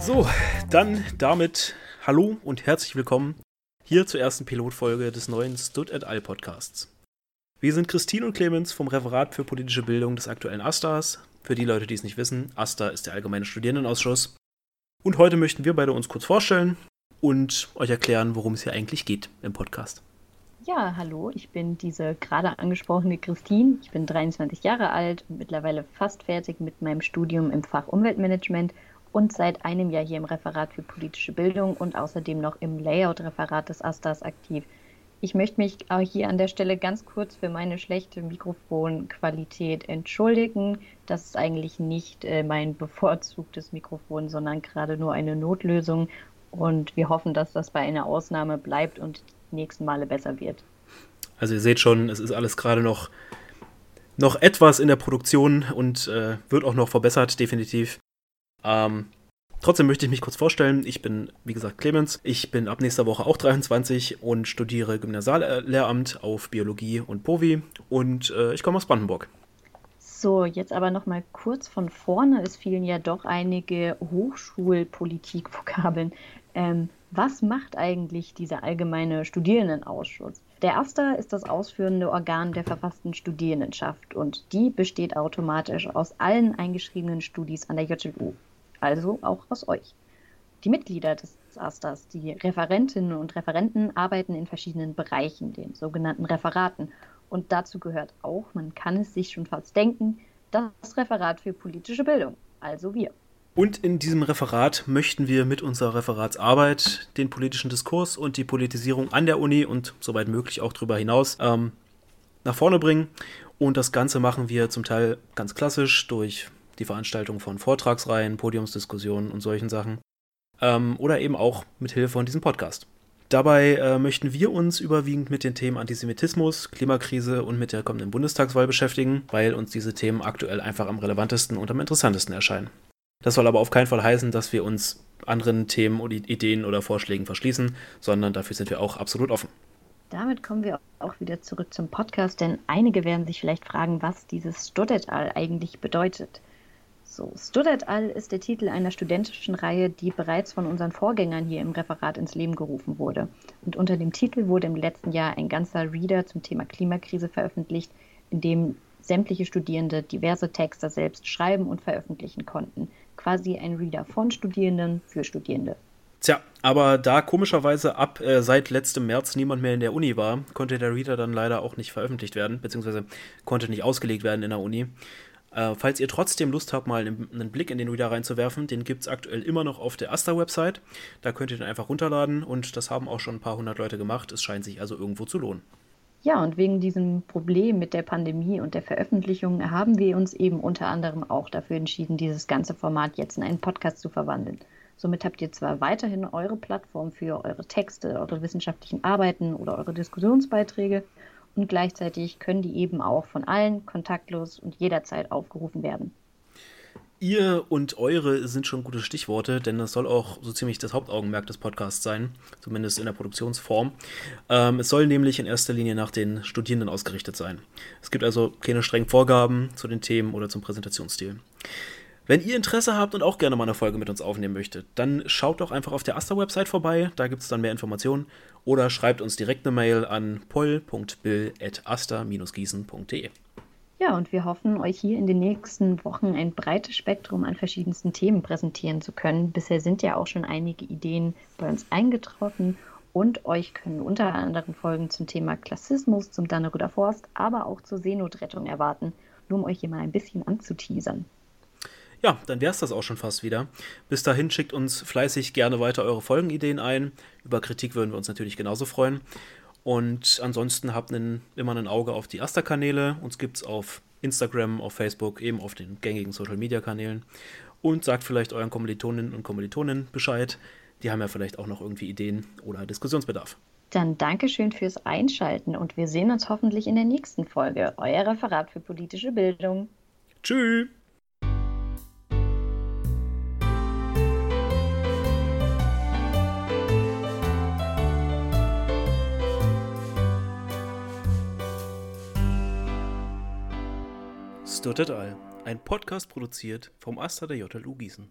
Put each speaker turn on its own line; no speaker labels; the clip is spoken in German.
So, dann damit hallo und herzlich willkommen hier zur ersten Pilotfolge des neuen Stud et al. Podcasts. Wir sind Christine und Clemens vom Referat für politische Bildung des aktuellen AStAs. Für die Leute, die es nicht wissen, AStA ist der Allgemeine Studierendenausschuss. Und heute möchten wir beide uns kurz vorstellen und euch erklären, worum es hier eigentlich geht im Podcast.
Ja, hallo, ich bin diese gerade angesprochene Christine. Ich bin 23 Jahre alt und mittlerweile fast fertig mit meinem Studium im Fach Umweltmanagement und seit einem Jahr hier im Referat für politische Bildung und außerdem noch im Layout-Referat des AStAs aktiv. Ich möchte mich auch hier an der Stelle ganz kurz für meine schlechte Mikrofonqualität entschuldigen. Das ist eigentlich nicht äh, mein bevorzugtes Mikrofon, sondern gerade nur eine Notlösung. Und wir hoffen, dass das bei einer Ausnahme bleibt und die nächsten Male besser wird.
Also ihr seht schon, es ist alles gerade noch, noch etwas in der Produktion und äh, wird auch noch verbessert, definitiv. Ähm, trotzdem möchte ich mich kurz vorstellen. Ich bin, wie gesagt, Clemens. Ich bin ab nächster Woche auch 23 und studiere Gymnasiallehramt auf Biologie und Povi und äh, ich komme aus Brandenburg.
So, jetzt aber noch mal kurz von vorne. Es fielen ja doch einige Hochschulpolitik-Vokabeln. Ähm, was macht eigentlich dieser allgemeine Studierendenausschuss? Der erste ist das ausführende Organ der verfassten Studierendenschaft und die besteht automatisch aus allen eingeschriebenen Studis an der JLU also auch aus euch. Die Mitglieder des AStAs, die Referentinnen und Referenten, arbeiten in verschiedenen Bereichen, den sogenannten Referaten. Und dazu gehört auch, man kann es sich schon fast denken, das Referat für politische Bildung, also wir.
Und in diesem Referat möchten wir mit unserer Referatsarbeit den politischen Diskurs und die Politisierung an der Uni und soweit möglich auch darüber hinaus ähm, nach vorne bringen. Und das Ganze machen wir zum Teil ganz klassisch durch die Veranstaltung von Vortragsreihen, Podiumsdiskussionen und solchen Sachen. Ähm, oder eben auch mit Hilfe von diesem Podcast. Dabei äh, möchten wir uns überwiegend mit den Themen Antisemitismus, Klimakrise und mit der kommenden Bundestagswahl beschäftigen, weil uns diese Themen aktuell einfach am relevantesten und am interessantesten erscheinen. Das soll aber auf keinen Fall heißen, dass wir uns anderen Themen oder Ideen oder Vorschlägen verschließen, sondern dafür sind wir auch absolut offen.
Damit kommen wir auch wieder zurück zum Podcast, denn einige werden sich vielleicht fragen, was dieses Studetal eigentlich bedeutet. So, Studet All ist der Titel einer studentischen Reihe, die bereits von unseren Vorgängern hier im Referat ins Leben gerufen wurde. Und unter dem Titel wurde im letzten Jahr ein ganzer Reader zum Thema Klimakrise veröffentlicht, in dem sämtliche Studierende diverse Texte selbst schreiben und veröffentlichen konnten. Quasi ein Reader von Studierenden für Studierende.
Tja, aber da komischerweise ab äh, seit letztem März niemand mehr in der Uni war, konnte der Reader dann leider auch nicht veröffentlicht werden, beziehungsweise konnte nicht ausgelegt werden in der Uni. Äh, falls ihr trotzdem Lust habt, mal einen, einen Blick in den Reader reinzuwerfen, den gibt es aktuell immer noch auf der Asta-Website. Da könnt ihr den einfach runterladen und das haben auch schon ein paar hundert Leute gemacht. Es scheint sich also irgendwo zu lohnen.
Ja, und wegen diesem Problem mit der Pandemie und der Veröffentlichung haben wir uns eben unter anderem auch dafür entschieden, dieses ganze Format jetzt in einen Podcast zu verwandeln. Somit habt ihr zwar weiterhin eure Plattform für eure Texte, eure wissenschaftlichen Arbeiten oder eure Diskussionsbeiträge und gleichzeitig können die eben auch von allen kontaktlos und jederzeit aufgerufen werden.
Ihr und eure sind schon gute Stichworte, denn das soll auch so ziemlich das Hauptaugenmerk des Podcasts sein, zumindest in der Produktionsform. Ähm, es soll nämlich in erster Linie nach den Studierenden ausgerichtet sein. Es gibt also keine strengen Vorgaben zu den Themen oder zum Präsentationsstil. Wenn ihr Interesse habt und auch gerne mal eine Folge mit uns aufnehmen möchtet, dann schaut doch einfach auf der Asta-Website vorbei, da gibt es dann mehr Informationen. Oder schreibt uns direkt eine Mail an poll.bill.asta-gießen.de.
Ja, und wir hoffen, euch hier in den nächsten Wochen ein breites Spektrum an verschiedensten Themen präsentieren zu können. Bisher sind ja auch schon einige Ideen bei uns eingetroffen und euch können unter anderem Folgen zum Thema Klassismus, zum Danneruder Forst, aber auch zur Seenotrettung erwarten, nur um euch hier mal ein bisschen anzuteasern.
Ja, dann wäre es das auch schon fast wieder. Bis dahin schickt uns fleißig gerne weiter eure Folgenideen ein. Über Kritik würden wir uns natürlich genauso freuen. Und ansonsten habt einen, immer ein Auge auf die Asta-Kanäle. Uns gibt es auf Instagram, auf Facebook, eben auf den gängigen Social-Media-Kanälen. Und sagt vielleicht euren Kommilitoninnen und Kommilitonen Bescheid. Die haben ja vielleicht auch noch irgendwie Ideen oder Diskussionsbedarf.
Dann Dankeschön fürs Einschalten und wir sehen uns hoffentlich in der nächsten Folge. Euer Referat für politische Bildung.
Tschüss. Stuttet All, ein Podcast produziert vom Asta der JLU Gießen.